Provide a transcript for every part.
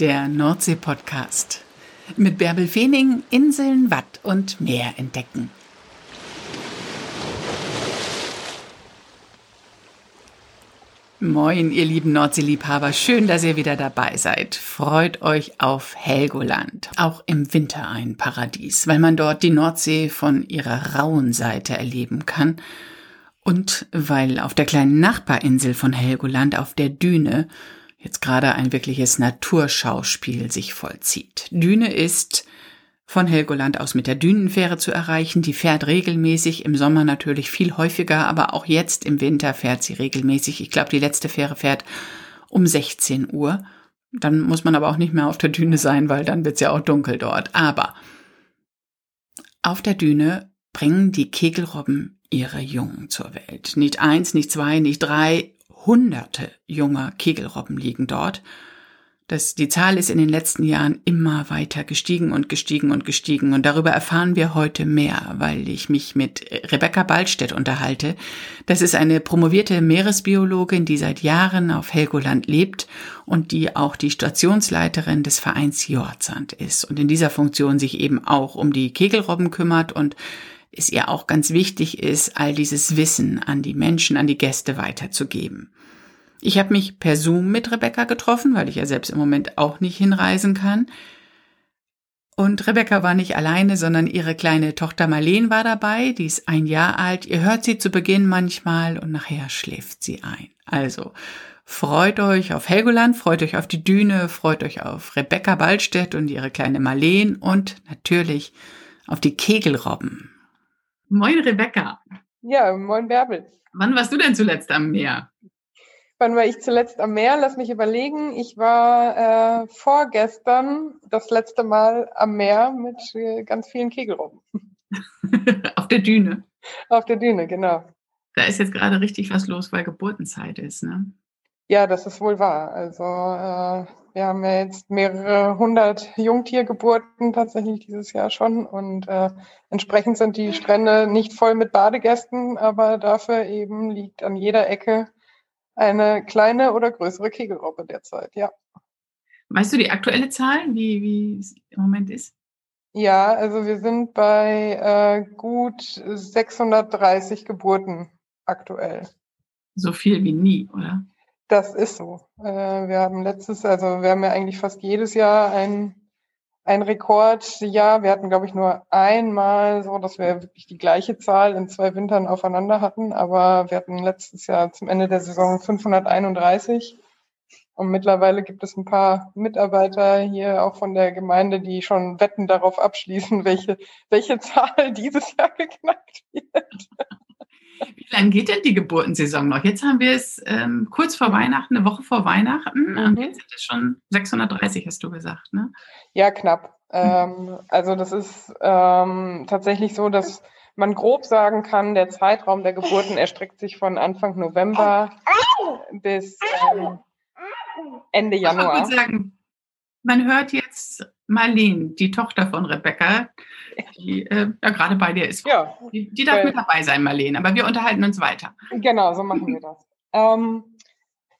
der Nordsee-Podcast. Mit Bärbel Feening Inseln, Watt und Meer entdecken. Moin, ihr lieben Nordseeliebhaber. Schön, dass ihr wieder dabei seid. Freut euch auf Helgoland. Auch im Winter ein Paradies, weil man dort die Nordsee von ihrer rauen Seite erleben kann. Und weil auf der kleinen Nachbarinsel von Helgoland, auf der Düne, jetzt gerade ein wirkliches Naturschauspiel sich vollzieht. Düne ist von Helgoland aus mit der Dünenfähre zu erreichen. Die fährt regelmäßig, im Sommer natürlich viel häufiger, aber auch jetzt im Winter fährt sie regelmäßig. Ich glaube, die letzte Fähre fährt um 16 Uhr. Dann muss man aber auch nicht mehr auf der Düne sein, weil dann wird's ja auch dunkel dort. Aber auf der Düne bringen die Kegelrobben ihre Jungen zur Welt. Nicht eins, nicht zwei, nicht drei, hunderte junger Kegelrobben liegen dort. Das, die Zahl ist in den letzten Jahren immer weiter gestiegen und gestiegen und gestiegen. Und darüber erfahren wir heute mehr, weil ich mich mit Rebecca Ballstedt unterhalte. Das ist eine promovierte Meeresbiologin, die seit Jahren auf Helgoland lebt und die auch die Stationsleiterin des Vereins Jordsand ist und in dieser Funktion sich eben auch um die Kegelrobben kümmert und es ihr auch ganz wichtig ist, all dieses Wissen an die Menschen, an die Gäste weiterzugeben. Ich habe mich per Zoom mit Rebecca getroffen, weil ich ja selbst im Moment auch nicht hinreisen kann. Und Rebecca war nicht alleine, sondern ihre kleine Tochter Marleen war dabei, die ist ein Jahr alt. Ihr hört sie zu Beginn manchmal und nachher schläft sie ein. Also freut euch auf Helgoland, freut euch auf die Düne, freut euch auf Rebecca Ballstedt und ihre kleine Marleen und natürlich auf die Kegelrobben. Moin Rebecca. Ja, moin Bärbel. Wann warst du denn zuletzt am Meer? Wann war ich zuletzt am Meer? Lass mich überlegen. Ich war äh, vorgestern das letzte Mal am Meer mit äh, ganz vielen Kegelrobben. Auf der Düne. Auf der Düne, genau. Da ist jetzt gerade richtig was los, weil Geburtenzeit ist, ne? Ja, das ist wohl wahr. Also äh, wir haben ja jetzt mehrere hundert Jungtiergeburten tatsächlich dieses Jahr schon und äh, entsprechend sind die Strände nicht voll mit Badegästen, aber dafür eben liegt an jeder Ecke eine kleine oder größere Kegelrobbe derzeit, ja. Weißt du die aktuelle Zahl, wie, wie es im Moment ist? Ja, also wir sind bei äh, gut 630 Geburten aktuell. So viel wie nie, oder? Das ist so. Äh, wir haben letztes, also wir haben ja eigentlich fast jedes Jahr ein, ein Rekordjahr. Wir hatten, glaube ich, nur einmal so, dass wir wirklich die gleiche Zahl in zwei Wintern aufeinander hatten. Aber wir hatten letztes Jahr zum Ende der Saison 531. Und mittlerweile gibt es ein paar Mitarbeiter hier auch von der Gemeinde, die schon Wetten darauf abschließen, welche, welche Zahl dieses Jahr geknackt wird. Wie lange geht denn die Geburtensaison noch? Jetzt haben wir es ähm, kurz vor Weihnachten, eine Woche vor Weihnachten. Mhm. Jetzt sind es schon 630, hast du gesagt, ne? Ja, knapp. Ähm, also das ist ähm, tatsächlich so, dass man grob sagen kann, der Zeitraum der Geburten erstreckt sich von Anfang November bis ähm, Ende Januar. Ich würde sagen, man hört jetzt Marlene, die Tochter von Rebecca, die äh, ja gerade bei dir ist. Ja, die, die darf mit dabei sein, Marlene, aber wir unterhalten uns weiter. Genau, so machen wir das. Ähm,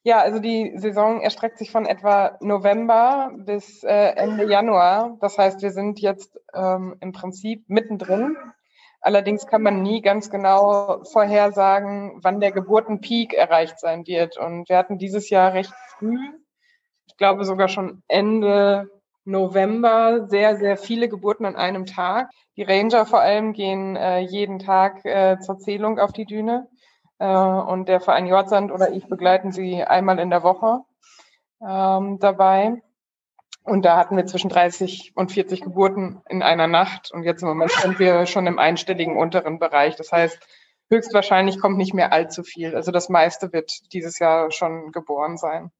ja, also die Saison erstreckt sich von etwa November bis äh, Ende Januar. Das heißt, wir sind jetzt ähm, im Prinzip mittendrin. Allerdings kann man nie ganz genau vorhersagen, wann der Geburtenpeak erreicht sein wird. Und wir hatten dieses Jahr recht früh, ich glaube sogar schon Ende November sehr, sehr viele Geburten an einem Tag. Die Ranger vor allem gehen äh, jeden Tag äh, zur Zählung auf die Düne. Äh, und der Verein Jordsand oder ich begleiten sie einmal in der Woche ähm, dabei. Und da hatten wir zwischen 30 und 40 Geburten in einer Nacht. Und jetzt im Moment sind wir schon im einstelligen unteren Bereich. Das heißt, höchstwahrscheinlich kommt nicht mehr allzu viel. Also das meiste wird dieses Jahr schon geboren sein.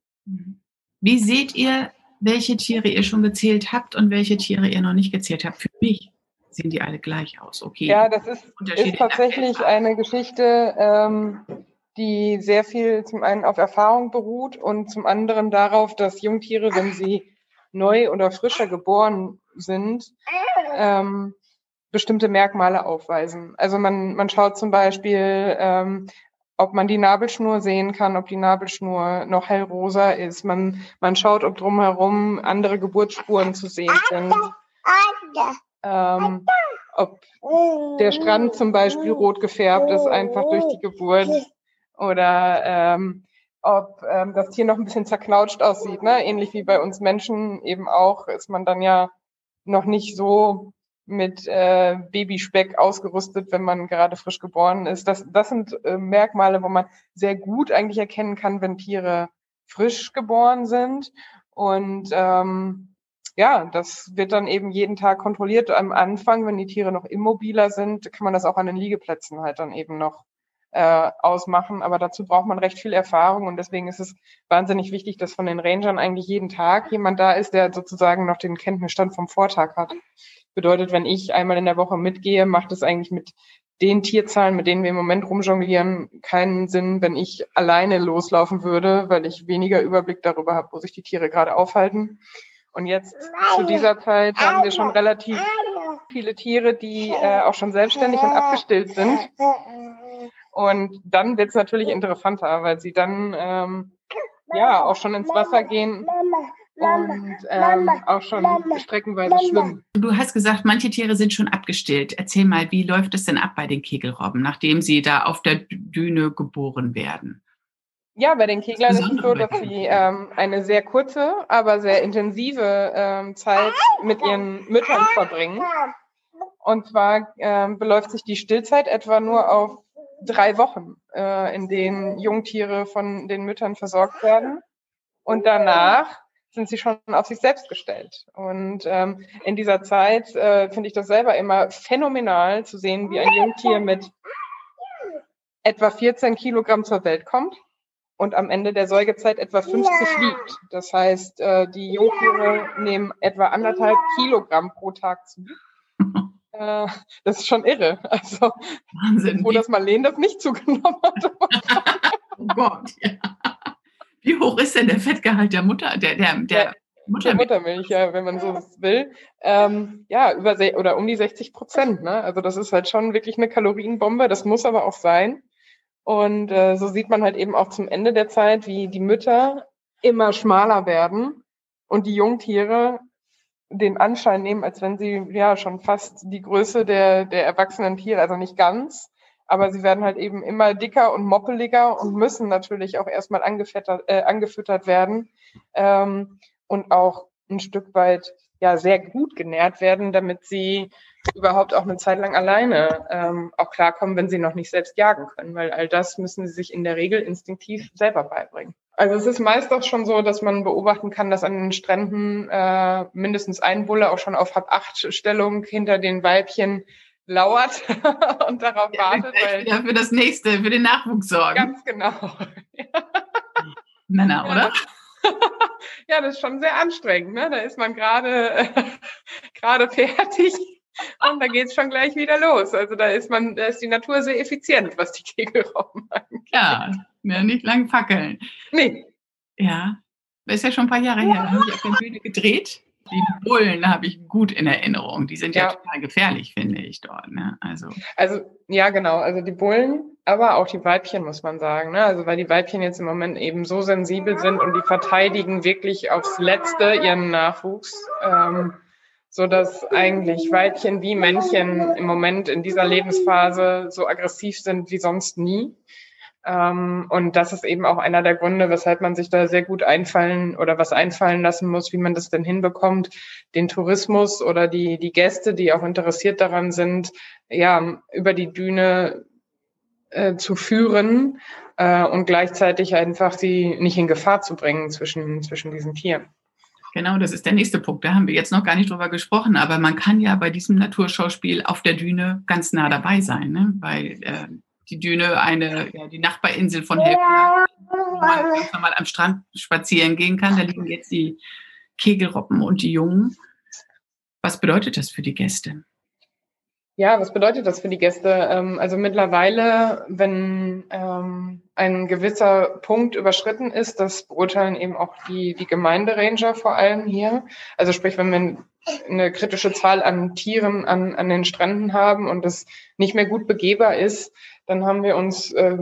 Wie seht ihr welche Tiere ihr schon gezählt habt und welche Tiere ihr noch nicht gezählt habt. Für mich sehen die alle gleich aus. Okay. Ja, das ist, ist tatsächlich eine Geschichte, ähm, die sehr viel zum einen auf Erfahrung beruht und zum anderen darauf, dass Jungtiere, wenn sie neu oder frischer geboren sind, ähm, bestimmte Merkmale aufweisen. Also man, man schaut zum Beispiel, ähm, ob man die Nabelschnur sehen kann, ob die Nabelschnur noch hellrosa ist. Man, man schaut, ob drumherum andere Geburtsspuren zu sehen sind. Ähm, ob der Strand zum Beispiel rot gefärbt ist, einfach durch die Geburt. Oder ähm, ob ähm, das Tier noch ein bisschen zerknautscht aussieht. Ne? Ähnlich wie bei uns Menschen eben auch, ist man dann ja noch nicht so mit äh, Babyspeck ausgerüstet, wenn man gerade frisch geboren ist. Das, das sind äh, Merkmale, wo man sehr gut eigentlich erkennen kann, wenn Tiere frisch geboren sind. Und ähm, ja, das wird dann eben jeden Tag kontrolliert. Am Anfang, wenn die Tiere noch immobiler sind, kann man das auch an den Liegeplätzen halt dann eben noch äh, ausmachen. Aber dazu braucht man recht viel Erfahrung und deswegen ist es wahnsinnig wichtig, dass von den Rangern eigentlich jeden Tag jemand da ist, der sozusagen noch den Kenntnisstand vom Vortag hat. Bedeutet, wenn ich einmal in der Woche mitgehe, macht es eigentlich mit den Tierzahlen, mit denen wir im Moment rumjonglieren, keinen Sinn, wenn ich alleine loslaufen würde, weil ich weniger Überblick darüber habe, wo sich die Tiere gerade aufhalten. Und jetzt zu dieser Zeit haben wir schon relativ viele Tiere, die äh, auch schon selbstständig und abgestillt sind. Und dann wird es natürlich interessanter, weil sie dann ähm, ja auch schon ins Wasser gehen und ähm, auch schon streckenweise schwimmen. Du hast gesagt, manche Tiere sind schon abgestillt. Erzähl mal, wie läuft es denn ab bei den Kegelrobben, nachdem sie da auf der Düne geboren werden? Ja, bei den Keglern ist es so, dass sie ähm, eine sehr kurze, aber sehr intensive ähm, Zeit mit ihren Müttern verbringen. Und zwar ähm, beläuft sich die Stillzeit etwa nur auf drei Wochen, äh, in denen Jungtiere von den Müttern versorgt werden. Und danach sind sie schon auf sich selbst gestellt. Und ähm, in dieser Zeit äh, finde ich das selber immer phänomenal zu sehen, wie ein Jungtier mit etwa 14 Kilogramm zur Welt kommt und am Ende der Säugezeit etwa 50 wiegt. Das heißt, äh, die Jungtiere nehmen etwa anderthalb Kilogramm pro Tag zu. Äh, das ist schon irre. Also, Wahnsinn. Wo das Marleen das nicht zugenommen hat. oh Gott, ja. Wie hoch ist denn der Fettgehalt der Mutter, der, der, der Muttermilch? Muttermilch, ja, wenn man so will. Ähm, ja, über oder um die 60 Prozent. Ne? Also das ist halt schon wirklich eine Kalorienbombe. Das muss aber auch sein. Und äh, so sieht man halt eben auch zum Ende der Zeit, wie die Mütter immer schmaler werden und die Jungtiere den Anschein nehmen, als wenn sie ja schon fast die Größe der, der erwachsenen Tiere, also nicht ganz, aber sie werden halt eben immer dicker und moppeliger und müssen natürlich auch erstmal äh, angefüttert werden ähm, und auch ein Stück weit ja sehr gut genährt werden, damit sie überhaupt auch eine Zeit lang alleine ähm, auch klarkommen, wenn sie noch nicht selbst jagen können, weil all das müssen sie sich in der Regel instinktiv selber beibringen. Also es ist meist auch schon so, dass man beobachten kann, dass an den Stränden äh, mindestens ein Bulle auch schon auf Hab acht Stellung hinter den Weibchen lauert und darauf ja, wartet. Weil ja, für das nächste, für den Nachwuchs sorgen. Ganz genau. Männer, oder? ja, das ist schon sehr anstrengend. Ne? Da ist man gerade äh, gerade fertig und da geht es schon gleich wieder los. Also da ist man, da ist die Natur sehr effizient, was die Kegelrauben angeht. Ja, ja, nicht lang fackeln. Nee. Ja, das ist ja schon ein paar Jahre her. Da habe ich auf der Bühne gedreht. Die Bullen habe ich gut in Erinnerung. Die sind ja, ja total gefährlich, finde ich dort. Ne? Also. also, ja, genau. Also die Bullen, aber auch die Weibchen, muss man sagen. Ne? Also, weil die Weibchen jetzt im Moment eben so sensibel sind und die verteidigen wirklich aufs Letzte ihren Nachwuchs. Ähm, so dass eigentlich Weibchen wie Männchen im Moment in dieser Lebensphase so aggressiv sind wie sonst nie. Ähm, und das ist eben auch einer der Gründe, weshalb man sich da sehr gut einfallen oder was einfallen lassen muss, wie man das denn hinbekommt, den Tourismus oder die, die Gäste, die auch interessiert daran sind, ja, über die Düne äh, zu führen äh, und gleichzeitig einfach sie nicht in Gefahr zu bringen zwischen, zwischen diesen Tieren. Genau, das ist der nächste Punkt. Da haben wir jetzt noch gar nicht drüber gesprochen, aber man kann ja bei diesem Naturschauspiel auf der Düne ganz nah dabei sein, ne? weil äh, die Düne eine, ja, die Nachbarinsel von Helgoland, wo man ganz normal am Strand spazieren gehen kann. Da liegen jetzt die Kegelroppen und die Jungen. Was bedeutet das für die Gäste? Ja, was bedeutet das für die Gäste? Ähm, also mittlerweile, wenn ähm, ein gewisser Punkt überschritten ist, das beurteilen eben auch die, die Gemeinderanger vor allem hier. Also sprich, wenn wir eine kritische Zahl an Tieren an, an den Stränden haben und es nicht mehr gut begehbar ist, dann haben wir uns äh,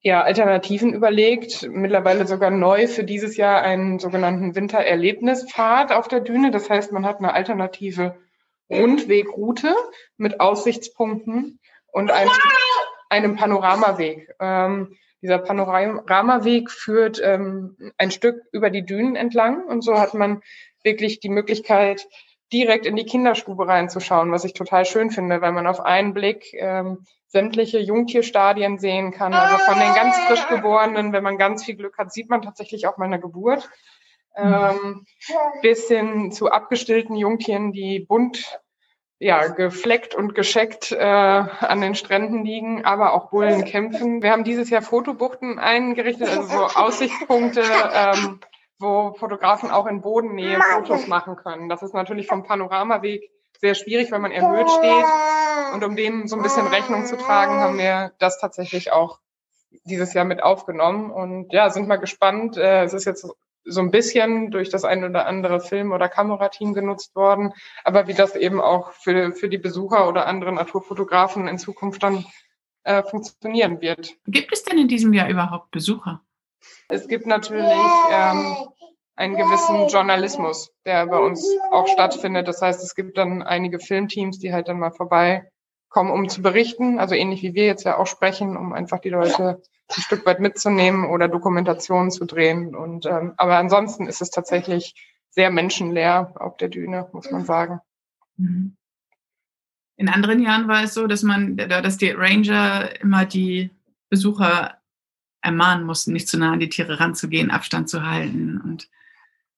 ja, Alternativen überlegt, mittlerweile sogar neu für dieses Jahr einen sogenannten Wintererlebnispfad auf der Düne. Das heißt, man hat eine alternative Rundwegroute mit Aussichtspunkten und einem, einem Panoramaweg. Ähm, dieser Panoramaweg führt ähm, ein Stück über die Dünen entlang und so hat man wirklich die Möglichkeit, direkt in die Kinderstube reinzuschauen, was ich total schön finde, weil man auf einen Blick ähm, sämtliche Jungtierstadien sehen kann. Also von den ganz frisch geborenen, wenn man ganz viel Glück hat, sieht man tatsächlich auch mal eine Geburt, ähm, bis hin zu abgestillten Jungtieren, die bunt ja, gefleckt und gescheckt äh, an den Stränden liegen, aber auch Bullen kämpfen. Wir haben dieses Jahr Fotobuchten eingerichtet, also so Aussichtspunkte, ähm, wo Fotografen auch in Bodennähe Fotos machen können. Das ist natürlich vom Panoramaweg sehr schwierig, weil man erhöht steht. Und um dem so ein bisschen Rechnung zu tragen, haben wir das tatsächlich auch dieses Jahr mit aufgenommen. Und ja, sind mal gespannt. Äh, es ist jetzt so ein bisschen durch das ein oder andere Film- oder Kamerateam genutzt worden, aber wie das eben auch für, für die Besucher oder andere Naturfotografen in Zukunft dann äh, funktionieren wird. Gibt es denn in diesem Jahr überhaupt Besucher? Es gibt natürlich ähm, einen gewissen Journalismus, der bei uns auch stattfindet. Das heißt, es gibt dann einige Filmteams, die halt dann mal vorbeikommen, um zu berichten. Also ähnlich wie wir jetzt ja auch sprechen, um einfach die Leute ein Stück weit mitzunehmen oder Dokumentationen zu drehen. Und ähm, aber ansonsten ist es tatsächlich sehr menschenleer auf der Düne, muss man sagen. Mhm. In anderen Jahren war es so, dass man, dass die Ranger immer die Besucher ermahnen mussten, nicht zu nah an die Tiere ranzugehen, Abstand zu halten. Und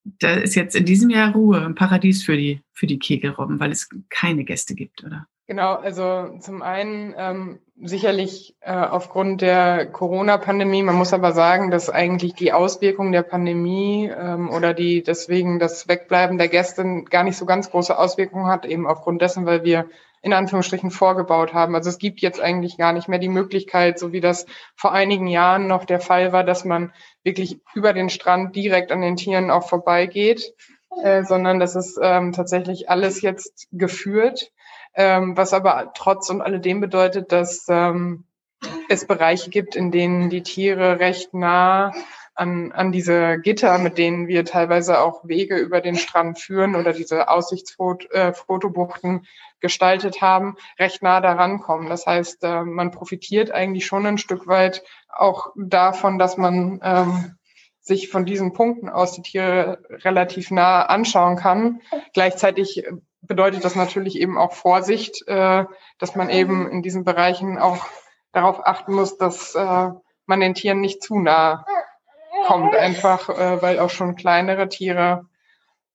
da ist jetzt in diesem Jahr Ruhe, ein Paradies für die, für die Kegelrobben, weil es keine Gäste gibt, oder? Genau, also zum einen ähm, sicherlich äh, aufgrund der Corona-Pandemie. Man muss aber sagen, dass eigentlich die Auswirkungen der Pandemie ähm, oder die deswegen das Wegbleiben der Gäste gar nicht so ganz große Auswirkungen hat, eben aufgrund dessen, weil wir in Anführungsstrichen vorgebaut haben. Also es gibt jetzt eigentlich gar nicht mehr die Möglichkeit, so wie das vor einigen Jahren noch der Fall war, dass man wirklich über den Strand direkt an den Tieren auch vorbeigeht, äh, sondern das ist ähm, tatsächlich alles jetzt geführt ähm, was aber trotz und alledem bedeutet, dass ähm, es Bereiche gibt, in denen die Tiere recht nah an, an diese Gitter, mit denen wir teilweise auch Wege über den Strand führen oder diese Aussichtsfotobuchten äh, gestaltet haben, recht nah daran kommen. Das heißt, äh, man profitiert eigentlich schon ein Stück weit auch davon, dass man ähm, sich von diesen Punkten aus die Tiere relativ nah anschauen kann. Gleichzeitig bedeutet das natürlich eben auch Vorsicht, äh, dass man eben in diesen Bereichen auch darauf achten muss, dass äh, man den Tieren nicht zu nah kommt, einfach äh, weil auch schon kleinere Tiere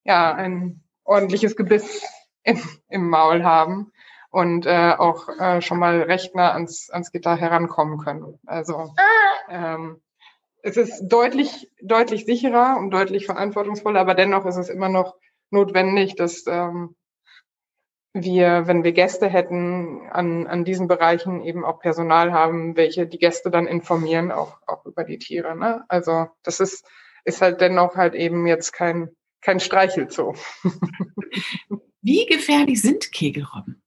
ja ein ordentliches Gebiss im, im Maul haben und äh, auch äh, schon mal recht nah ans, ans Gitter herankommen können. Also ähm, es ist deutlich, deutlich sicherer und deutlich verantwortungsvoller, aber dennoch ist es immer noch notwendig, dass ähm, wir, wenn wir Gäste hätten, an, an diesen Bereichen eben auch Personal haben, welche die Gäste dann informieren, auch, auch über die Tiere. Ne? Also das ist, ist halt dennoch halt eben jetzt kein, kein Streichelzoo. Wie gefährlich sind Kegelrobben?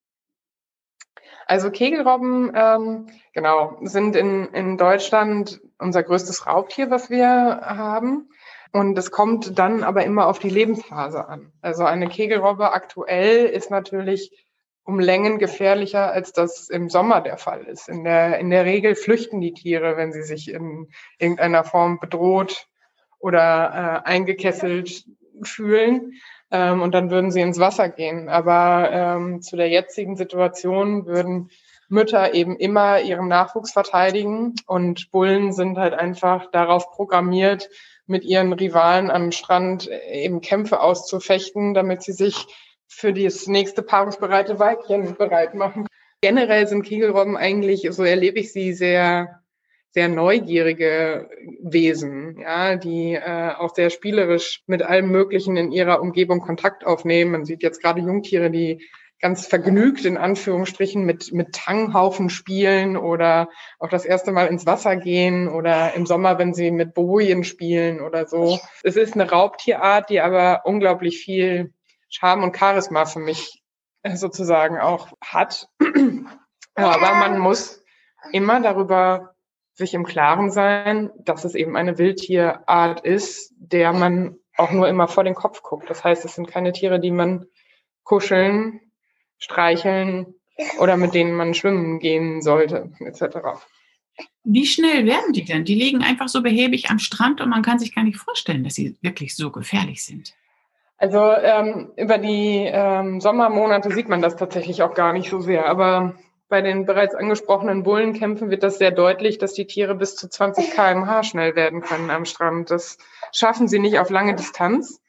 Also Kegelrobben, ähm, genau, sind in, in Deutschland unser größtes Raubtier, was wir haben. Und es kommt dann aber immer auf die Lebensphase an. Also eine Kegelrobbe aktuell ist natürlich um Längen gefährlicher, als das im Sommer der Fall ist. In der, in der Regel flüchten die Tiere, wenn sie sich in irgendeiner Form bedroht oder äh, eingekesselt fühlen. Ähm, und dann würden sie ins Wasser gehen. Aber ähm, zu der jetzigen Situation würden Mütter eben immer ihren Nachwuchs verteidigen und Bullen sind halt einfach darauf programmiert, mit ihren Rivalen am Strand eben Kämpfe auszufechten, damit sie sich für das nächste paarungsbereite Weibchen bereit machen. Generell sind Kegelrobben eigentlich, so erlebe ich sie, sehr, sehr neugierige Wesen, ja, die äh, auch sehr spielerisch mit allem Möglichen in ihrer Umgebung Kontakt aufnehmen. Man sieht jetzt gerade Jungtiere, die ganz vergnügt in Anführungsstrichen mit, mit Tanghaufen spielen oder auch das erste Mal ins Wasser gehen oder im Sommer, wenn sie mit Bojen spielen oder so. Es ist eine Raubtierart, die aber unglaublich viel Charme und Charisma für mich äh, sozusagen auch hat. aber man muss immer darüber sich im Klaren sein, dass es eben eine Wildtierart ist, der man auch nur immer vor den Kopf guckt. Das heißt, es sind keine Tiere, die man kuscheln, streicheln oder mit denen man schwimmen gehen sollte, etc. Wie schnell werden die denn? Die liegen einfach so behäbig am Strand und man kann sich gar nicht vorstellen, dass sie wirklich so gefährlich sind. Also ähm, über die ähm, Sommermonate sieht man das tatsächlich auch gar nicht so sehr. Aber bei den bereits angesprochenen Bullenkämpfen wird das sehr deutlich, dass die Tiere bis zu 20 km/h schnell werden können am Strand. Das schaffen sie nicht auf lange Distanz,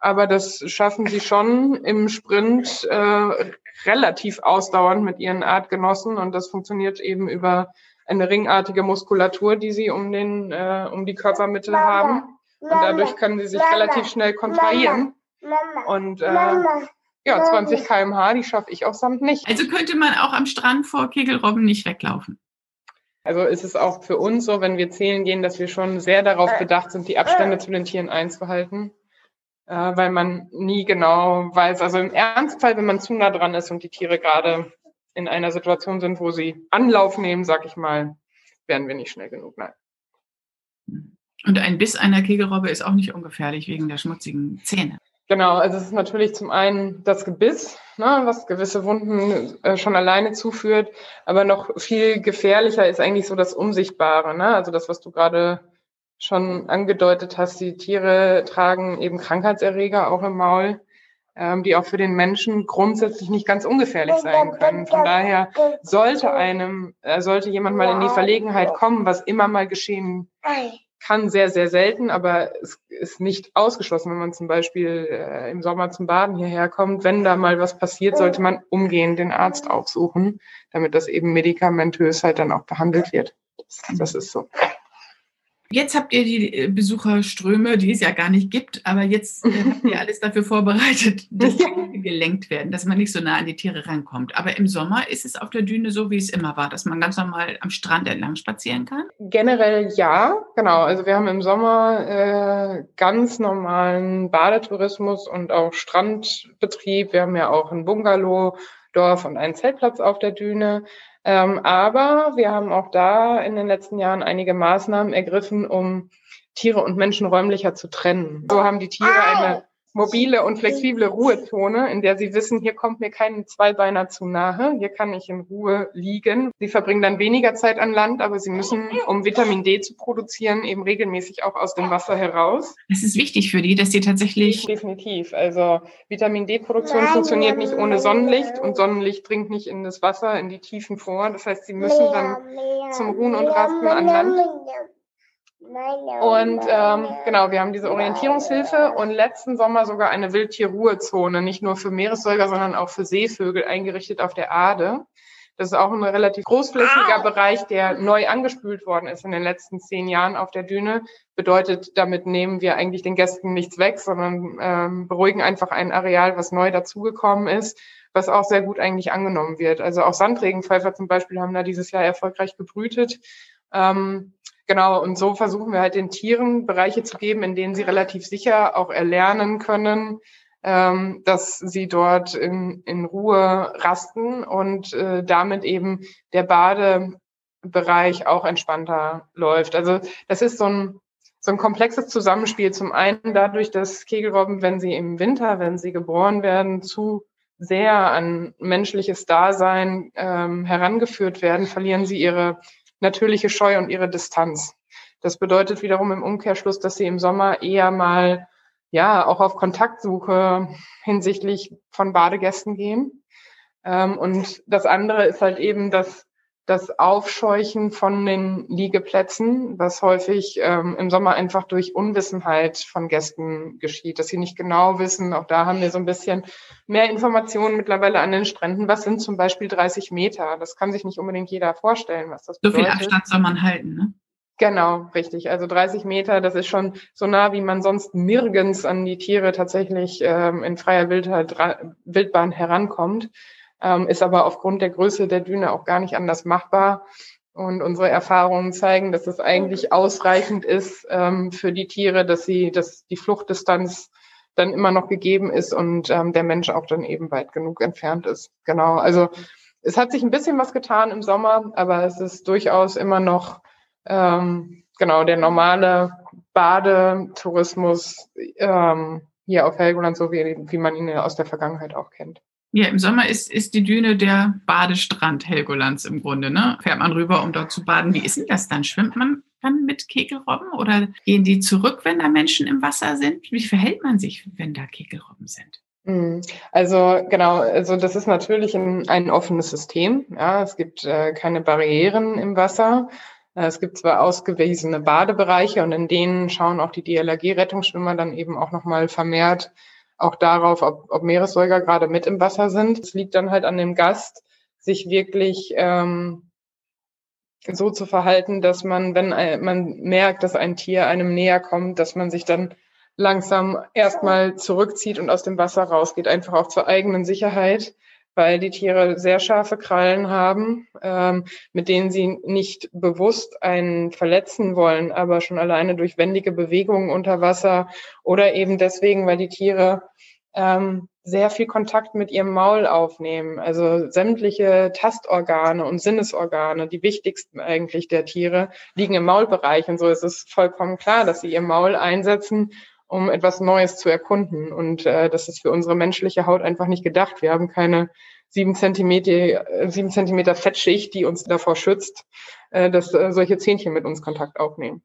aber das schaffen sie schon im Sprint äh, relativ ausdauernd mit ihren Artgenossen. Und das funktioniert eben über eine ringartige Muskulatur, die sie um den äh, um die Körpermitte haben. Und dadurch können sie sich relativ schnell kontrahieren. Und äh, ja, 20 km/h, die schaffe ich auf Sand nicht. Also könnte man auch am Strand vor Kegelrobben nicht weglaufen. Also ist es auch für uns so, wenn wir zählen gehen, dass wir schon sehr darauf bedacht sind, die Abstände zu den Tieren einzuhalten, äh, weil man nie genau weiß. Also im Ernstfall, wenn man zu nah dran ist und die Tiere gerade in einer Situation sind, wo sie Anlauf nehmen, sag ich mal, werden wir nicht schnell genug. Nein. Und ein Biss einer Kegelrobbe ist auch nicht ungefährlich wegen der schmutzigen Zähne. Genau, also es ist natürlich zum einen das Gebiss, ne, was gewisse Wunden äh, schon alleine zuführt, aber noch viel gefährlicher ist eigentlich so das Unsichtbare, ne? also das, was du gerade schon angedeutet hast, die Tiere tragen eben Krankheitserreger auch im Maul, ähm, die auch für den Menschen grundsätzlich nicht ganz ungefährlich sein können. Von daher sollte einem, äh, sollte jemand mal in die Verlegenheit kommen, was immer mal geschehen kann sehr, sehr selten, aber es ist nicht ausgeschlossen, wenn man zum Beispiel äh, im Sommer zum Baden hierher kommt. Wenn da mal was passiert, sollte man umgehend den Arzt aufsuchen, damit das eben medikamentös halt dann auch behandelt wird. Das, das ist so. Jetzt habt ihr die äh, Besucherströme, die es ja gar nicht gibt, aber jetzt äh, habt ihr alles dafür vorbereitet, dass die gelenkt werden, dass man nicht so nah an die Tiere rankommt. Aber im Sommer ist es auf der Düne so, wie es immer war, dass man ganz normal am Strand entlang spazieren kann? Generell ja, genau. Also wir haben im Sommer äh, ganz normalen Badetourismus und auch Strandbetrieb. Wir haben ja auch ein Bungalow. Dorf und einen Zeltplatz auf der Düne. Ähm, aber wir haben auch da in den letzten Jahren einige Maßnahmen ergriffen, um Tiere und Menschen räumlicher zu trennen. So haben die Tiere eine mobile und flexible Ruhezone, in der sie wissen, hier kommt mir kein Zweibeiner zu nahe, hier kann ich in Ruhe liegen. Sie verbringen dann weniger Zeit an Land, aber sie müssen, um Vitamin D zu produzieren, eben regelmäßig auch aus dem Wasser heraus. Es ist wichtig für die, dass sie tatsächlich. Definitiv. Also Vitamin D-Produktion funktioniert nicht ohne Sonnenlicht und Sonnenlicht dringt nicht in das Wasser, in die Tiefen vor. Das heißt, sie müssen dann zum Ruhen und Rasten an Land. Und ähm, genau, wir haben diese Orientierungshilfe und letzten Sommer sogar eine Wildtierruhezone, nicht nur für Meeressäuger, sondern auch für Seevögel eingerichtet auf der Aade. Das ist auch ein relativ großflächiger. Bereich, der neu angespült worden ist in den letzten zehn Jahren auf der Düne. Bedeutet, damit nehmen wir eigentlich den Gästen nichts weg, sondern ähm, beruhigen einfach ein Areal, was neu dazugekommen ist, was auch sehr gut eigentlich angenommen wird. Also auch Sandregenpfeifer zum Beispiel haben da dieses Jahr erfolgreich gebrütet. Ähm, Genau, und so versuchen wir halt den Tieren Bereiche zu geben, in denen sie relativ sicher auch erlernen können, ähm, dass sie dort in, in Ruhe rasten und äh, damit eben der Badebereich auch entspannter läuft. Also das ist so ein, so ein komplexes Zusammenspiel. Zum einen dadurch, dass Kegelrobben, wenn sie im Winter, wenn sie geboren werden, zu sehr an menschliches Dasein ähm, herangeführt werden, verlieren sie ihre natürliche Scheu und ihre Distanz. Das bedeutet wiederum im Umkehrschluss, dass sie im Sommer eher mal ja auch auf Kontaktsuche hinsichtlich von Badegästen gehen. Ähm, und das andere ist halt eben das das Aufscheuchen von den Liegeplätzen, was häufig ähm, im Sommer einfach durch Unwissenheit von Gästen geschieht, dass sie nicht genau wissen. Auch da haben wir so ein bisschen mehr Informationen mittlerweile an den Stränden. Was sind zum Beispiel 30 Meter? Das kann sich nicht unbedingt jeder vorstellen, was das bedeutet. So viel Abstand soll man halten, ne? Genau, richtig. Also 30 Meter, das ist schon so nah, wie man sonst nirgends an die Tiere tatsächlich ähm, in freier Wildbahn herankommt ähm, ist aber aufgrund der Größe der Düne auch gar nicht anders machbar. Und unsere Erfahrungen zeigen, dass es eigentlich ausreichend ist ähm, für die Tiere, dass sie, dass die Fluchtdistanz dann immer noch gegeben ist und ähm, der Mensch auch dann eben weit genug entfernt ist. Genau. Also es hat sich ein bisschen was getan im Sommer, aber es ist durchaus immer noch ähm, genau der normale Badetourismus ähm, hier auf Helgoland, so wie, wie man ihn aus der Vergangenheit auch kennt. Ja, im Sommer ist, ist die Düne der Badestrand Helgolands im Grunde, ne? Fährt man rüber, um dort zu baden. Wie ist denn das dann? Schwimmt man dann mit Kegelrobben oder gehen die zurück, wenn da Menschen im Wasser sind? Wie verhält man sich, wenn da Kegelrobben sind? Mhm. Also genau, also das ist natürlich ein, ein offenes System. Ja, es gibt äh, keine Barrieren im Wasser. Äh, es gibt zwar ausgewiesene Badebereiche und in denen schauen auch die DLRG-Rettungsschwimmer dann eben auch nochmal vermehrt auch darauf, ob, ob Meeressäuger gerade mit im Wasser sind. Es liegt dann halt an dem Gast, sich wirklich ähm, so zu verhalten, dass man, wenn man merkt, dass ein Tier einem näher kommt, dass man sich dann langsam erstmal zurückzieht und aus dem Wasser rausgeht, einfach auch zur eigenen Sicherheit, weil die Tiere sehr scharfe Krallen haben, ähm, mit denen sie nicht bewusst einen verletzen wollen, aber schon alleine durch wendige Bewegungen unter Wasser oder eben deswegen, weil die Tiere ähm, sehr viel Kontakt mit ihrem Maul aufnehmen. Also sämtliche Tastorgane und Sinnesorgane, die wichtigsten eigentlich der Tiere, liegen im Maulbereich. Und so ist es vollkommen klar, dass sie ihr Maul einsetzen, um etwas Neues zu erkunden. Und äh, das ist für unsere menschliche Haut einfach nicht gedacht. Wir haben keine sieben Zentimeter, äh, sieben Zentimeter Fettschicht, die uns davor schützt, äh, dass äh, solche Zähnchen mit uns Kontakt aufnehmen.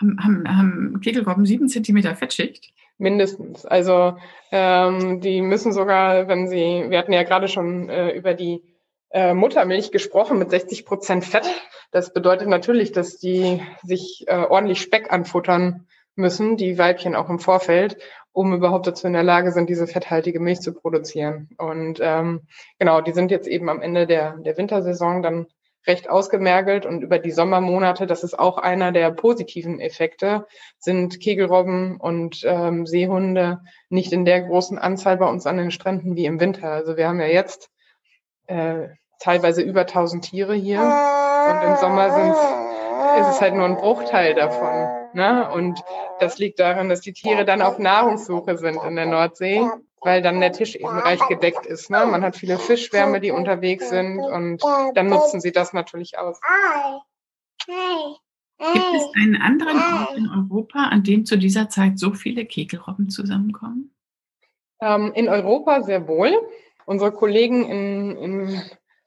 Haben, haben, haben Kegelrobben sieben Zentimeter Fettschicht? Mindestens. Also ähm, die müssen sogar, wenn sie, wir hatten ja gerade schon äh, über die äh, Muttermilch gesprochen mit 60 Prozent Fett. Das bedeutet natürlich, dass die sich äh, ordentlich Speck anfuttern müssen, die Weibchen auch im Vorfeld, um überhaupt dazu in der Lage sind, diese fetthaltige Milch zu produzieren. Und ähm, genau, die sind jetzt eben am Ende der, der Wintersaison dann recht ausgemergelt und über die Sommermonate, das ist auch einer der positiven Effekte, sind Kegelrobben und ähm, Seehunde nicht in der großen Anzahl bei uns an den Stränden wie im Winter. Also wir haben ja jetzt äh, teilweise über 1000 Tiere hier und im Sommer sind, ist es halt nur ein Bruchteil davon. Ne? Und das liegt daran, dass die Tiere dann auf Nahrungssuche sind in der Nordsee, weil dann der Tisch eben reich gedeckt ist. Ne? Man hat viele Fischschwärme, die unterwegs sind und dann nutzen sie das natürlich aus. Gibt es einen anderen Ort in Europa, an dem zu dieser Zeit so viele Kegelrobben zusammenkommen? Ähm, in Europa sehr wohl. Unsere Kollegen in, in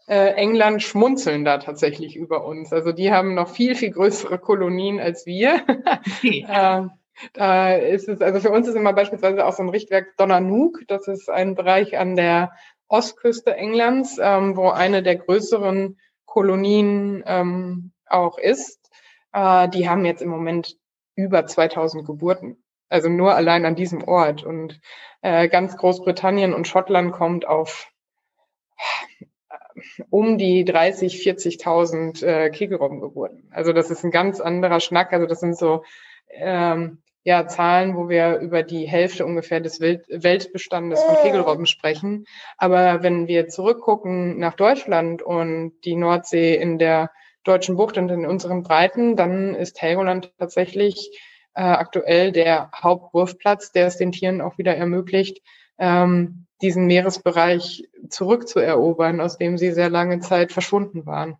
äh, England schmunzeln da tatsächlich über uns. Also die haben noch viel, viel größere Kolonien als wir. Äh, da ist es, also für uns ist immer beispielsweise auch so ein Richtwerk Donnanook. Das ist ein Bereich an der Ostküste Englands, ähm, wo eine der größeren Kolonien ähm, auch ist. Äh, die haben jetzt im Moment über 2000 Geburten. Also nur allein an diesem Ort. Und äh, ganz Großbritannien und Schottland kommt auf um die 30, 40.000 äh, Kegelrobbengeburten. Also das ist ein ganz anderer Schnack. Also das sind so ähm, ja, Zahlen, wo wir über die Hälfte ungefähr des Welt Weltbestandes von Kegelrobben sprechen. Aber wenn wir zurückgucken nach Deutschland und die Nordsee in der deutschen Bucht und in unseren Breiten, dann ist Helgoland tatsächlich äh, aktuell der Hauptwurfplatz, der es den Tieren auch wieder ermöglicht, ähm, diesen Meeresbereich zurückzuerobern, aus dem sie sehr lange Zeit verschwunden waren.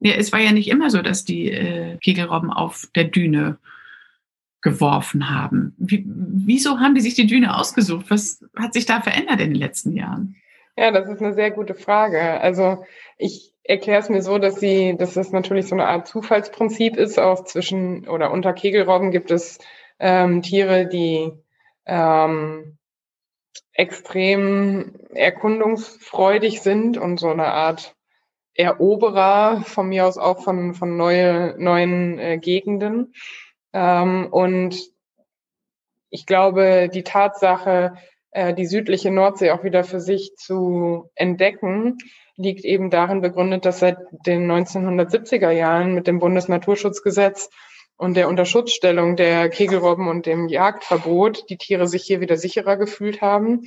Ja, es war ja nicht immer so, dass die äh, Kegelrobben auf der Düne geworfen haben. Wie, wieso haben die sich die Düne ausgesucht? Was hat sich da verändert in den letzten Jahren? Ja, das ist eine sehr gute Frage. Also ich erkläre es mir so, dass sie, dass es natürlich so eine Art Zufallsprinzip ist. Auch zwischen oder unter Kegelrobben gibt es ähm, Tiere, die ähm, extrem erkundungsfreudig sind und so eine Art Eroberer von mir aus auch von, von neue, neuen äh, Gegenden. Ähm, und ich glaube, die Tatsache, äh, die südliche Nordsee auch wieder für sich zu entdecken, liegt eben darin begründet, dass seit den 1970er Jahren mit dem Bundesnaturschutzgesetz und der Unterschutzstellung der Kegelrobben und dem Jagdverbot die Tiere sich hier wieder sicherer gefühlt haben.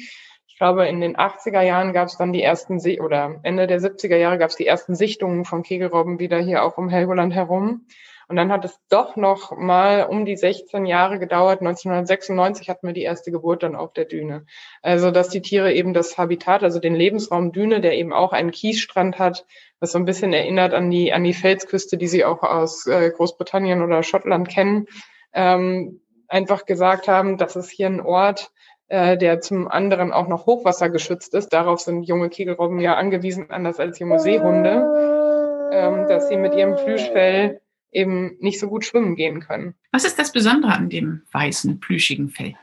Ich glaube, in den 80er Jahren gab es dann die ersten, oder Ende der 70er Jahre gab es die ersten Sichtungen von Kegelrobben wieder hier auch um Helgoland herum. Und dann hat es doch noch mal um die 16 Jahre gedauert. 1996 hatten wir die erste Geburt dann auf der Düne. Also, dass die Tiere eben das Habitat, also den Lebensraum Düne, der eben auch einen Kiesstrand hat, was so ein bisschen erinnert an die, an die Felsküste, die Sie auch aus äh, Großbritannien oder Schottland kennen, ähm, einfach gesagt haben, das ist hier ein Ort, äh, der zum anderen auch noch hochwassergeschützt ist. Darauf sind junge Kegelrobben ja angewiesen, anders als junge Seehunde, ähm, dass sie mit ihrem Plüschfell eben nicht so gut schwimmen gehen können. Was ist das Besondere an dem weißen, plüschigen Fell?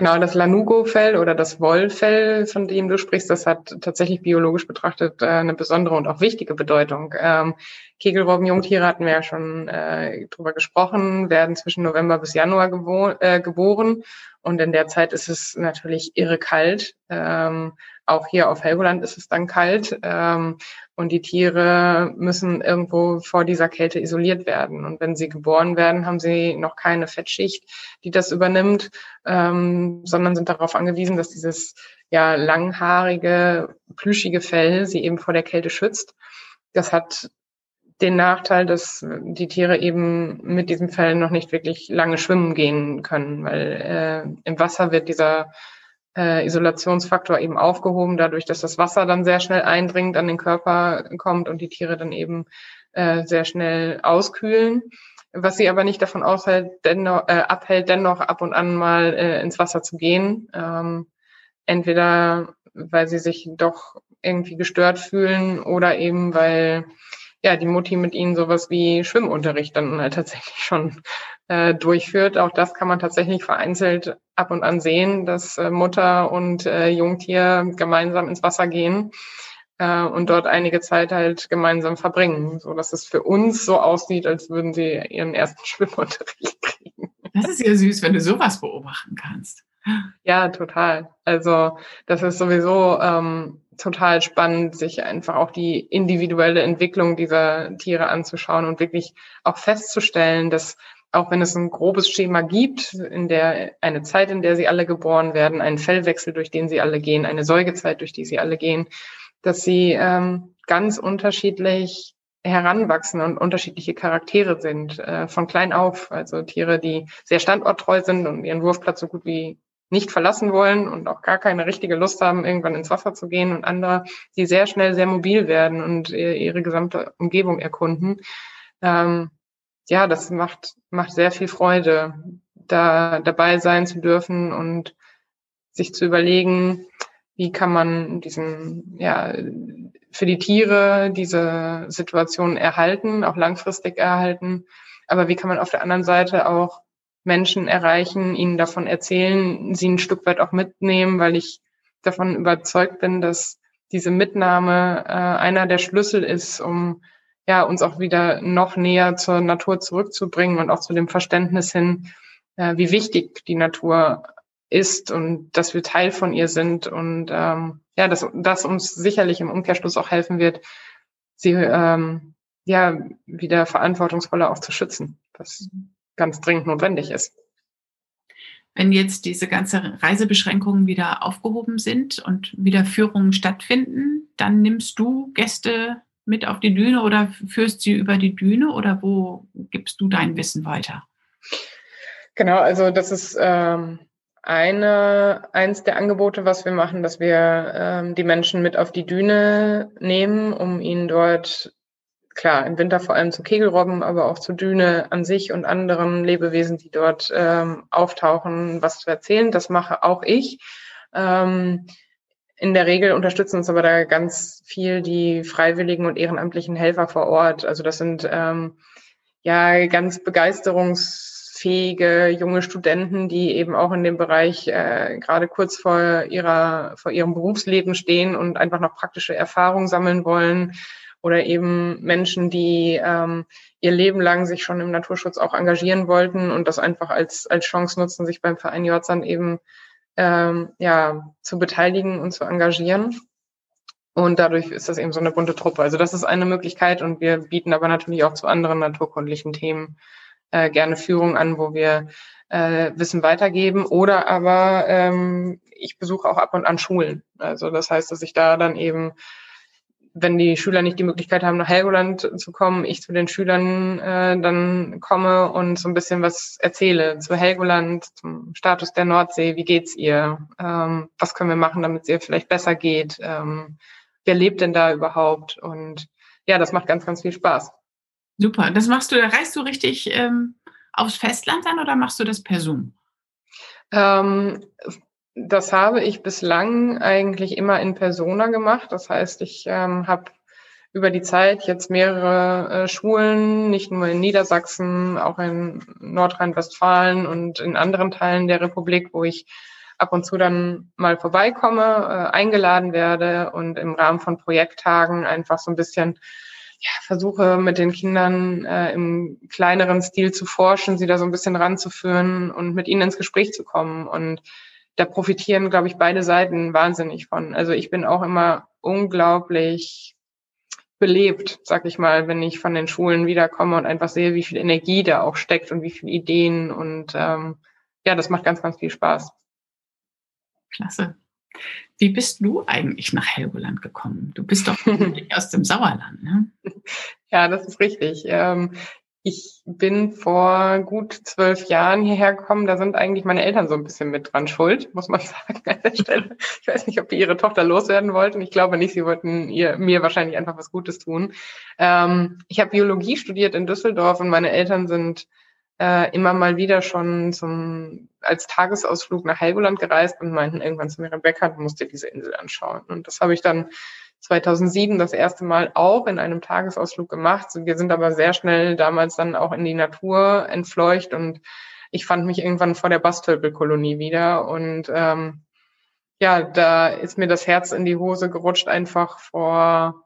Genau, das Lanugo-Fell oder das Wollfell, von dem du sprichst, das hat tatsächlich biologisch betrachtet äh, eine besondere und auch wichtige Bedeutung. Ähm, Kegelrobben-Jungtiere hatten wir ja schon äh, drüber gesprochen, werden zwischen November bis Januar äh, geboren. Und in der Zeit ist es natürlich irre kalt. Ähm, auch hier auf Helgoland ist es dann kalt. Ähm, und die Tiere müssen irgendwo vor dieser Kälte isoliert werden. Und wenn sie geboren werden, haben sie noch keine Fettschicht, die das übernimmt, ähm, sondern sind darauf angewiesen, dass dieses ja langhaarige, plüschige Fell sie eben vor der Kälte schützt. Das hat den Nachteil, dass die Tiere eben mit diesem Fell noch nicht wirklich lange schwimmen gehen können, weil äh, im Wasser wird dieser äh, Isolationsfaktor eben aufgehoben, dadurch, dass das Wasser dann sehr schnell eindringt, an den Körper kommt und die Tiere dann eben äh, sehr schnell auskühlen. Was sie aber nicht davon aushält, dennoch, äh, abhält, dennoch ab und an mal äh, ins Wasser zu gehen. Ähm, entweder weil sie sich doch irgendwie gestört fühlen oder eben weil ja, die Mutti mit ihnen sowas wie Schwimmunterricht dann halt tatsächlich schon äh, durchführt. Auch das kann man tatsächlich vereinzelt ab und an sehen, dass äh, Mutter und äh, Jungtier gemeinsam ins Wasser gehen äh, und dort einige Zeit halt gemeinsam verbringen, so dass es für uns so aussieht, als würden sie ihren ersten Schwimmunterricht kriegen. Das ist ja süß, wenn du sowas beobachten kannst. Ja, total. Also das ist sowieso ähm, total spannend, sich einfach auch die individuelle Entwicklung dieser Tiere anzuschauen und wirklich auch festzustellen, dass auch wenn es ein grobes Schema gibt, in der eine Zeit, in der sie alle geboren werden, einen Fellwechsel, durch den sie alle gehen, eine Säugezeit, durch die sie alle gehen, dass sie ähm, ganz unterschiedlich heranwachsen und unterschiedliche Charaktere sind, äh, von klein auf. Also Tiere, die sehr standorttreu sind und ihren Wurfplatz so gut wie nicht verlassen wollen und auch gar keine richtige Lust haben, irgendwann ins Wasser zu gehen und andere, die sehr schnell sehr mobil werden und ihre gesamte Umgebung erkunden. Ähm, ja, das macht, macht sehr viel Freude, da dabei sein zu dürfen und sich zu überlegen, wie kann man diesen, ja, für die Tiere diese Situation erhalten, auch langfristig erhalten. Aber wie kann man auf der anderen Seite auch Menschen erreichen, ihnen davon erzählen, sie ein Stück weit auch mitnehmen, weil ich davon überzeugt bin, dass diese Mitnahme äh, einer der Schlüssel ist, um ja uns auch wieder noch näher zur Natur zurückzubringen und auch zu dem Verständnis hin, äh, wie wichtig die Natur ist und dass wir Teil von ihr sind und ähm, ja, dass das uns sicherlich im Umkehrschluss auch helfen wird, sie ähm, ja wieder verantwortungsvoller auch zu schützen. Das ganz dringend notwendig ist. Wenn jetzt diese ganze Reisebeschränkungen wieder aufgehoben sind und wieder Führungen stattfinden, dann nimmst du Gäste mit auf die Düne oder führst sie über die Düne oder wo gibst du dein Wissen weiter? Genau, also das ist ähm, eine, eins der Angebote, was wir machen, dass wir ähm, die Menschen mit auf die Düne nehmen, um ihnen dort klar, im Winter vor allem zu Kegelrobben, aber auch zu Düne an sich und anderen Lebewesen, die dort ähm, auftauchen, was zu erzählen. Das mache auch ich. Ähm, in der Regel unterstützen uns aber da ganz viel die freiwilligen und ehrenamtlichen Helfer vor Ort. Also das sind ähm, ja ganz begeisterungsfähige junge Studenten, die eben auch in dem Bereich äh, gerade kurz vor ihrer vor ihrem Berufsleben stehen und einfach noch praktische Erfahrungen sammeln wollen oder eben Menschen, die ähm, ihr Leben lang sich schon im Naturschutz auch engagieren wollten und das einfach als, als Chance nutzen, sich beim Verein Jotzan eben ähm, ja, zu beteiligen und zu engagieren. Und dadurch ist das eben so eine bunte Truppe. Also das ist eine Möglichkeit und wir bieten aber natürlich auch zu anderen naturkundlichen Themen äh, gerne Führung an, wo wir äh, Wissen weitergeben oder aber ähm, ich besuche auch ab und an Schulen. Also das heißt, dass ich da dann eben wenn die Schüler nicht die Möglichkeit haben, nach Helgoland zu kommen, ich zu den Schülern äh, dann komme und so ein bisschen was erzähle zu Helgoland, zum Status der Nordsee, wie geht's ihr, ähm, was können wir machen, damit es ihr vielleicht besser geht, ähm, wer lebt denn da überhaupt und ja, das macht ganz, ganz viel Spaß. Super, das machst du, da reist du richtig ähm, aufs Festland dann oder machst du das per Zoom? Ähm, das habe ich bislang eigentlich immer in Persona gemacht. Das heißt, ich ähm, habe über die Zeit jetzt mehrere äh, Schulen, nicht nur in Niedersachsen, auch in Nordrhein-Westfalen und in anderen Teilen der Republik, wo ich ab und zu dann mal vorbeikomme, äh, eingeladen werde und im Rahmen von Projekttagen einfach so ein bisschen ja, versuche mit den Kindern äh, im kleineren Stil zu forschen, sie da so ein bisschen ranzuführen und mit ihnen ins Gespräch zu kommen und da profitieren, glaube ich, beide Seiten wahnsinnig von. Also ich bin auch immer unglaublich belebt, sag ich mal, wenn ich von den Schulen wiederkomme und einfach sehe, wie viel Energie da auch steckt und wie viele Ideen und ähm, ja, das macht ganz, ganz viel Spaß. Klasse. Wie bist du eigentlich nach Helgoland gekommen? Du bist doch aus dem Sauerland, ne? Ja, das ist richtig. Ähm, ich bin vor gut zwölf Jahren hierher gekommen. Da sind eigentlich meine Eltern so ein bisschen mit dran schuld, muss man sagen an der Stelle. Ich weiß nicht, ob die ihre Tochter loswerden wollten. Ich glaube nicht. Sie wollten ihr, mir wahrscheinlich einfach was Gutes tun. Ähm, ich habe Biologie studiert in Düsseldorf und meine Eltern sind äh, immer mal wieder schon zum, als Tagesausflug nach Helgoland gereist und meinten irgendwann zu mir, Rebecca, du musst dir diese Insel anschauen. Und das habe ich dann 2007 das erste Mal auch in einem Tagesausflug gemacht. Wir sind aber sehr schnell damals dann auch in die Natur entfleucht und ich fand mich irgendwann vor der Bastölpelkolonie wieder und ähm, ja, da ist mir das Herz in die Hose gerutscht, einfach vor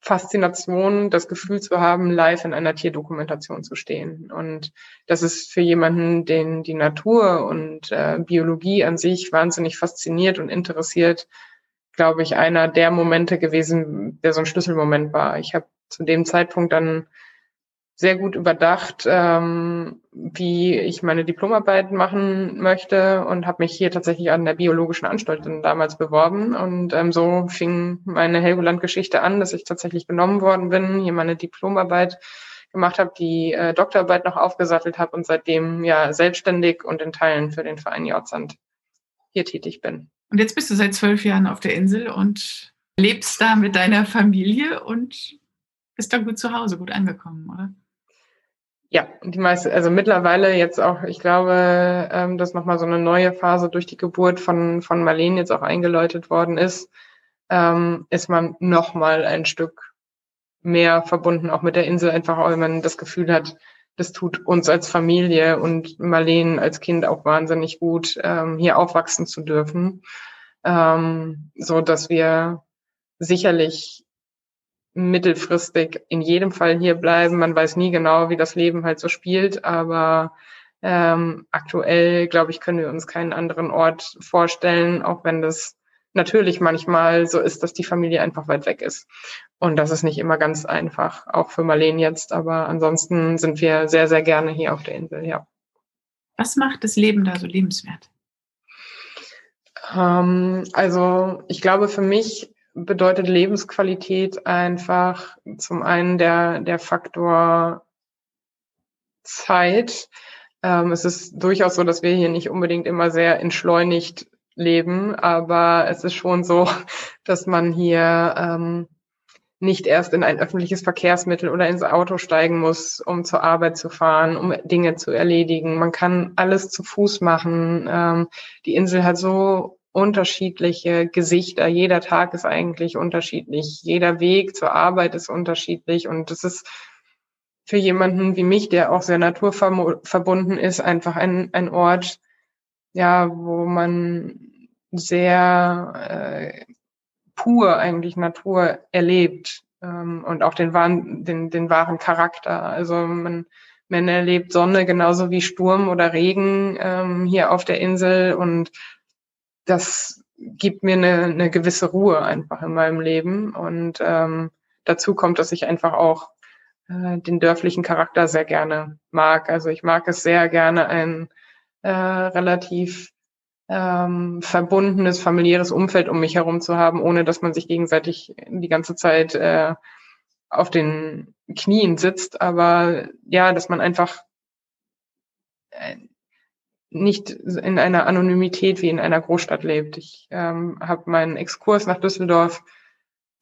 Faszination, das Gefühl zu haben, live in einer Tierdokumentation zu stehen. Und das ist für jemanden, den die Natur und äh, Biologie an sich wahnsinnig fasziniert und interessiert, glaube ich, einer der Momente gewesen, der so ein Schlüsselmoment war. Ich habe zu dem Zeitpunkt dann sehr gut überdacht, ähm, wie ich meine Diplomarbeit machen möchte und habe mich hier tatsächlich an der biologischen Anstalt damals beworben. Und ähm, so fing meine Helgoland-Geschichte an, dass ich tatsächlich genommen worden bin, hier meine Diplomarbeit gemacht habe, die äh, Doktorarbeit noch aufgesattelt habe und seitdem ja selbstständig und in Teilen für den Verein Jordsand hier tätig bin. Und jetzt bist du seit zwölf Jahren auf der Insel und lebst da mit deiner Familie und bist da gut zu Hause, gut angekommen, oder? Ja, die meiste, also mittlerweile jetzt auch, ich glaube, ähm, dass nochmal so eine neue Phase durch die Geburt von, von Marlene jetzt auch eingeläutet worden ist, ähm, ist man nochmal ein Stück mehr verbunden, auch mit der Insel, einfach weil man das Gefühl hat, das tut uns als Familie und Marlene als Kind auch wahnsinnig gut, ähm, hier aufwachsen zu dürfen, ähm, so dass wir sicherlich mittelfristig in jedem Fall hier bleiben. Man weiß nie genau, wie das Leben halt so spielt, aber ähm, aktuell, glaube ich, können wir uns keinen anderen Ort vorstellen, auch wenn das natürlich manchmal so ist, dass die Familie einfach weit weg ist. Und das ist nicht immer ganz einfach, auch für Marlene jetzt. Aber ansonsten sind wir sehr, sehr gerne hier auf der Insel, ja. Was macht das Leben da so lebenswert? Ähm, also ich glaube, für mich bedeutet Lebensqualität einfach zum einen der, der Faktor Zeit. Ähm, es ist durchaus so, dass wir hier nicht unbedingt immer sehr entschleunigt leben, aber es ist schon so, dass man hier ähm, nicht erst in ein öffentliches Verkehrsmittel oder ins Auto steigen muss, um zur Arbeit zu fahren, um Dinge zu erledigen. Man kann alles zu Fuß machen. Ähm, die Insel hat so unterschiedliche Gesichter. Jeder Tag ist eigentlich unterschiedlich. Jeder Weg zur Arbeit ist unterschiedlich. Und das ist für jemanden wie mich, der auch sehr naturverbunden ist, einfach ein, ein Ort, ja, wo man sehr äh, pur eigentlich Natur erlebt ähm, und auch den wahren, den, den wahren Charakter. Also man, man erlebt Sonne genauso wie Sturm oder Regen ähm, hier auf der Insel und das gibt mir eine, eine gewisse Ruhe einfach in meinem Leben. Und ähm, dazu kommt, dass ich einfach auch äh, den dörflichen Charakter sehr gerne mag. Also ich mag es sehr gerne, ein äh, relativ ähm, verbundenes, familiäres Umfeld um mich herum zu haben, ohne dass man sich gegenseitig die ganze Zeit äh, auf den Knien sitzt. Aber ja, dass man einfach äh, nicht in einer Anonymität wie in einer Großstadt lebt. Ich ähm, habe meinen Exkurs nach Düsseldorf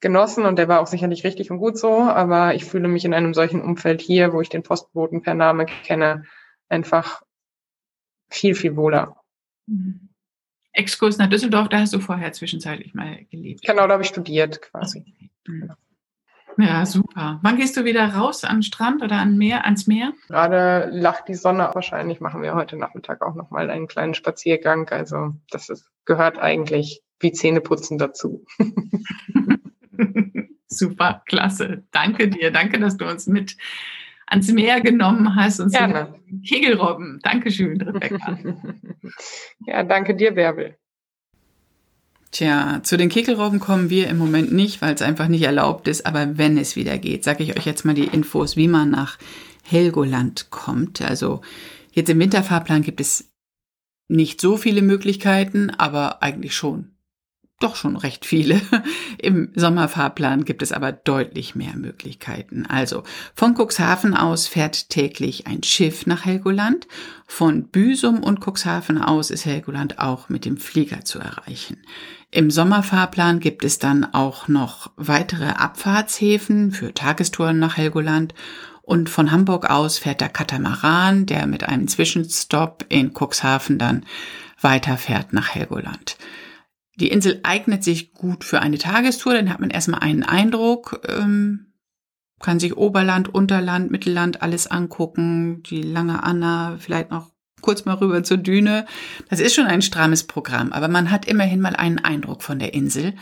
genossen und der war auch sicherlich richtig und gut so, aber ich fühle mich in einem solchen Umfeld hier, wo ich den Postboten per Name kenne, einfach viel, viel wohler. Mhm. Exkurs nach Düsseldorf, da hast du vorher zwischenzeitlich mal gelebt. Genau, da habe ich studiert quasi. Mhm. Ja, super. Wann gehst du wieder raus an den Strand oder an Meer, ans Meer? Gerade lacht die Sonne. Wahrscheinlich machen wir heute Nachmittag auch nochmal einen kleinen Spaziergang. Also das ist, gehört eigentlich wie Zähneputzen dazu. super, klasse. Danke dir. Danke, dass du uns mit ans Meer genommen hast und Gerne. Kegelrobben. Dankeschön, Rebecca. ja, danke dir, Bärbel. Tja, zu den Kegelrobben kommen wir im Moment nicht, weil es einfach nicht erlaubt ist. Aber wenn es wieder geht, sage ich euch jetzt mal die Infos, wie man nach Helgoland kommt. Also jetzt im Winterfahrplan gibt es nicht so viele Möglichkeiten, aber eigentlich schon doch schon recht viele. Im Sommerfahrplan gibt es aber deutlich mehr Möglichkeiten. Also von Cuxhaven aus fährt täglich ein Schiff nach Helgoland. Von Büsum und Cuxhaven aus ist Helgoland auch mit dem Flieger zu erreichen. Im Sommerfahrplan gibt es dann auch noch weitere Abfahrtshäfen für Tagestouren nach Helgoland und von Hamburg aus fährt der Katamaran, der mit einem Zwischenstopp in Cuxhaven dann weiterfährt nach Helgoland. Die Insel eignet sich gut für eine Tagestour, dann hat man erstmal einen Eindruck, ähm, kann sich Oberland, Unterland, Mittelland alles angucken, die lange Anna, vielleicht noch kurz mal rüber zur Düne. Das ist schon ein strammes Programm, aber man hat immerhin mal einen Eindruck von der Insel.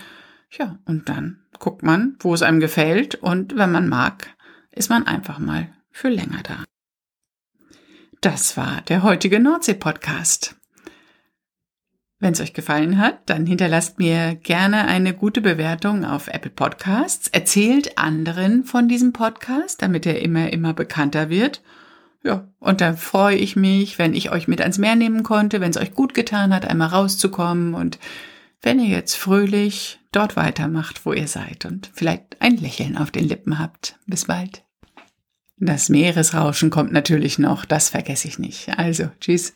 Ja, und dann guckt man, wo es einem gefällt und wenn man mag, ist man einfach mal für länger da. Das war der heutige Nordsee-Podcast. Wenn es euch gefallen hat, dann hinterlasst mir gerne eine gute Bewertung auf Apple Podcasts. Erzählt anderen von diesem Podcast, damit er immer, immer bekannter wird. Ja, und dann freue ich mich, wenn ich euch mit ans Meer nehmen konnte, wenn es euch gut getan hat, einmal rauszukommen und wenn ihr jetzt fröhlich dort weitermacht, wo ihr seid und vielleicht ein Lächeln auf den Lippen habt. Bis bald. Das Meeresrauschen kommt natürlich noch, das vergesse ich nicht. Also, tschüss.